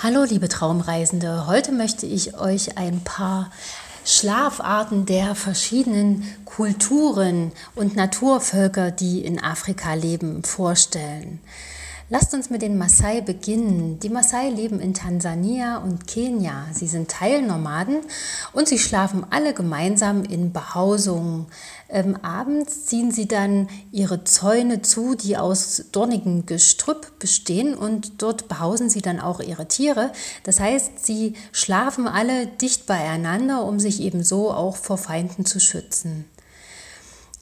Hallo liebe Traumreisende, heute möchte ich euch ein paar Schlafarten der verschiedenen Kulturen und Naturvölker, die in Afrika leben, vorstellen. Lasst uns mit den Maasai beginnen. Die Maasai leben in Tansania und Kenia. Sie sind Teilnomaden und sie schlafen alle gemeinsam in Behausungen. Ähm, abends ziehen sie dann ihre Zäune zu, die aus dornigem Gestrüpp bestehen und dort behausen sie dann auch ihre Tiere. Das heißt, sie schlafen alle dicht beieinander, um sich eben so auch vor Feinden zu schützen.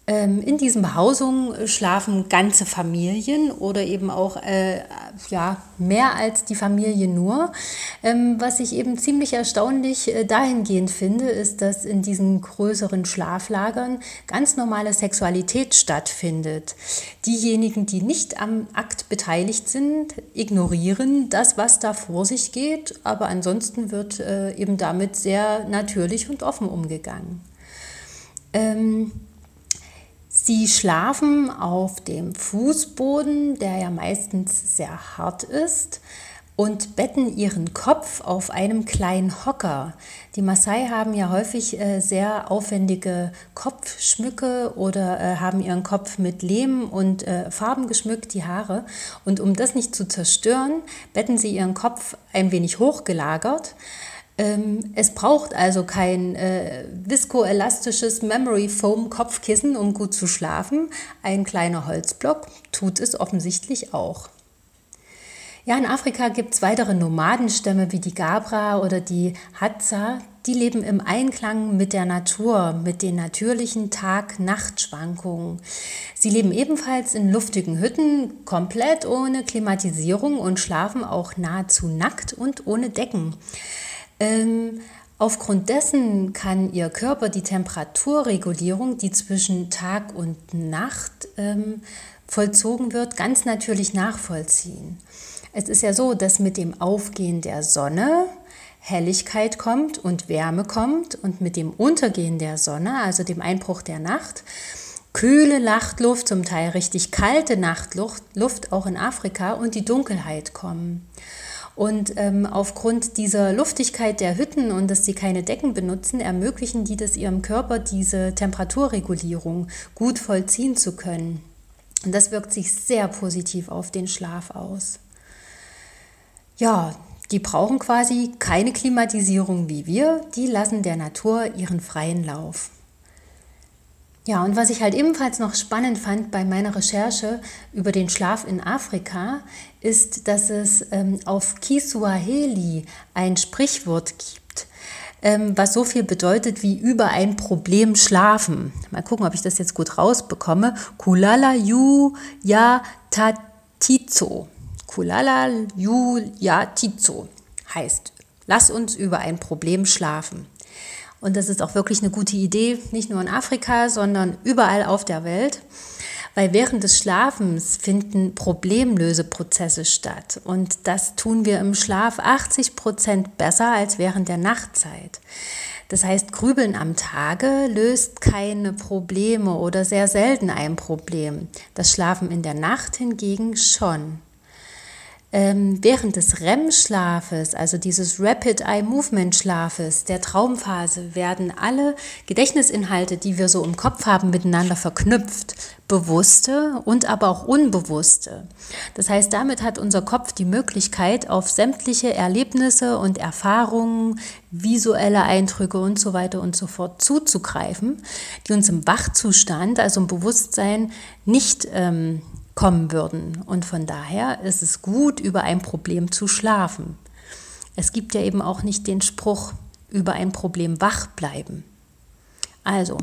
Ähm, in diesen Behausungen schlafen ganze Familien oder eben auch äh, ja, mehr als die Familie nur. Ähm, was ich eben ziemlich erstaunlich äh, dahingehend finde, ist, dass in diesen größeren Schlaflagern ganz normale Sexualität stattfindet. Diejenigen, die nicht am Akt beteiligt sind, ignorieren das, was da vor sich geht, aber ansonsten wird äh, eben damit sehr natürlich und offen umgegangen. Ähm, Sie schlafen auf dem Fußboden, der ja meistens sehr hart ist, und betten ihren Kopf auf einem kleinen Hocker. Die Maasai haben ja häufig äh, sehr aufwendige Kopfschmücke oder äh, haben ihren Kopf mit Lehm und äh, Farben geschmückt, die Haare. Und um das nicht zu zerstören, betten sie ihren Kopf ein wenig hochgelagert. Ähm, es braucht also kein äh, viskoelastisches Memory Foam Kopfkissen, um gut zu schlafen. Ein kleiner Holzblock tut es offensichtlich auch. Ja, in Afrika gibt es weitere Nomadenstämme wie die Gabra oder die Hadza. Die leben im Einklang mit der Natur, mit den natürlichen Tag-Nacht-Schwankungen. Sie leben ebenfalls in luftigen Hütten, komplett ohne Klimatisierung und schlafen auch nahezu nackt und ohne Decken. Ähm, aufgrund dessen kann Ihr Körper die Temperaturregulierung, die zwischen Tag und Nacht ähm, vollzogen wird, ganz natürlich nachvollziehen. Es ist ja so, dass mit dem Aufgehen der Sonne Helligkeit kommt und Wärme kommt und mit dem Untergehen der Sonne, also dem Einbruch der Nacht, kühle Nachtluft, zum Teil richtig kalte Nachtluft, Luft auch in Afrika und die Dunkelheit kommen. Und ähm, aufgrund dieser Luftigkeit der Hütten und dass sie keine Decken benutzen, ermöglichen die das ihrem Körper, diese Temperaturregulierung gut vollziehen zu können. Und das wirkt sich sehr positiv auf den Schlaf aus. Ja, die brauchen quasi keine Klimatisierung wie wir, die lassen der Natur ihren freien Lauf. Ja, und was ich halt ebenfalls noch spannend fand bei meiner Recherche über den Schlaf in Afrika, ist, dass es ähm, auf Kiswahili ein Sprichwort gibt, ähm, was so viel bedeutet wie über ein Problem schlafen. Mal gucken, ob ich das jetzt gut rausbekomme. Kulala yu ya tatizo. Kulala yu ya tizo heißt, lass uns über ein Problem schlafen. Und das ist auch wirklich eine gute Idee, nicht nur in Afrika, sondern überall auf der Welt. Weil während des Schlafens finden Problemlöseprozesse statt. Und das tun wir im Schlaf 80 Prozent besser als während der Nachtzeit. Das heißt, Grübeln am Tage löst keine Probleme oder sehr selten ein Problem. Das Schlafen in der Nacht hingegen schon ähm, während des REM-Schlafes, also dieses Rapid Eye Movement Schlafes, der Traumphase, werden alle Gedächtnisinhalte, die wir so im Kopf haben, miteinander verknüpft. Bewusste und aber auch unbewusste. Das heißt, damit hat unser Kopf die Möglichkeit, auf sämtliche Erlebnisse und Erfahrungen, visuelle Eindrücke und so weiter und so fort zuzugreifen, die uns im Wachzustand, also im Bewusstsein, nicht ähm, kommen würden. Und von daher ist es gut, über ein Problem zu schlafen. Es gibt ja eben auch nicht den Spruch, über ein Problem wach bleiben. Also,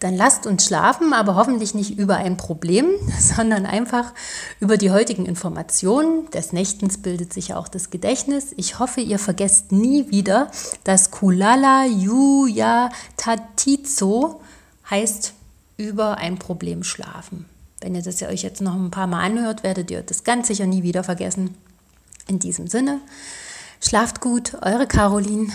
dann lasst uns schlafen, aber hoffentlich nicht über ein Problem, sondern einfach über die heutigen Informationen. Des Nächtens bildet sich auch das Gedächtnis. Ich hoffe, ihr vergesst nie wieder, dass Kulala Yuya Tatizo heißt über ein Problem schlafen. Wenn ihr das ja euch jetzt noch ein paar Mal anhört, werdet ihr das ganz sicher nie wieder vergessen. In diesem Sinne, schlaft gut, eure Caroline.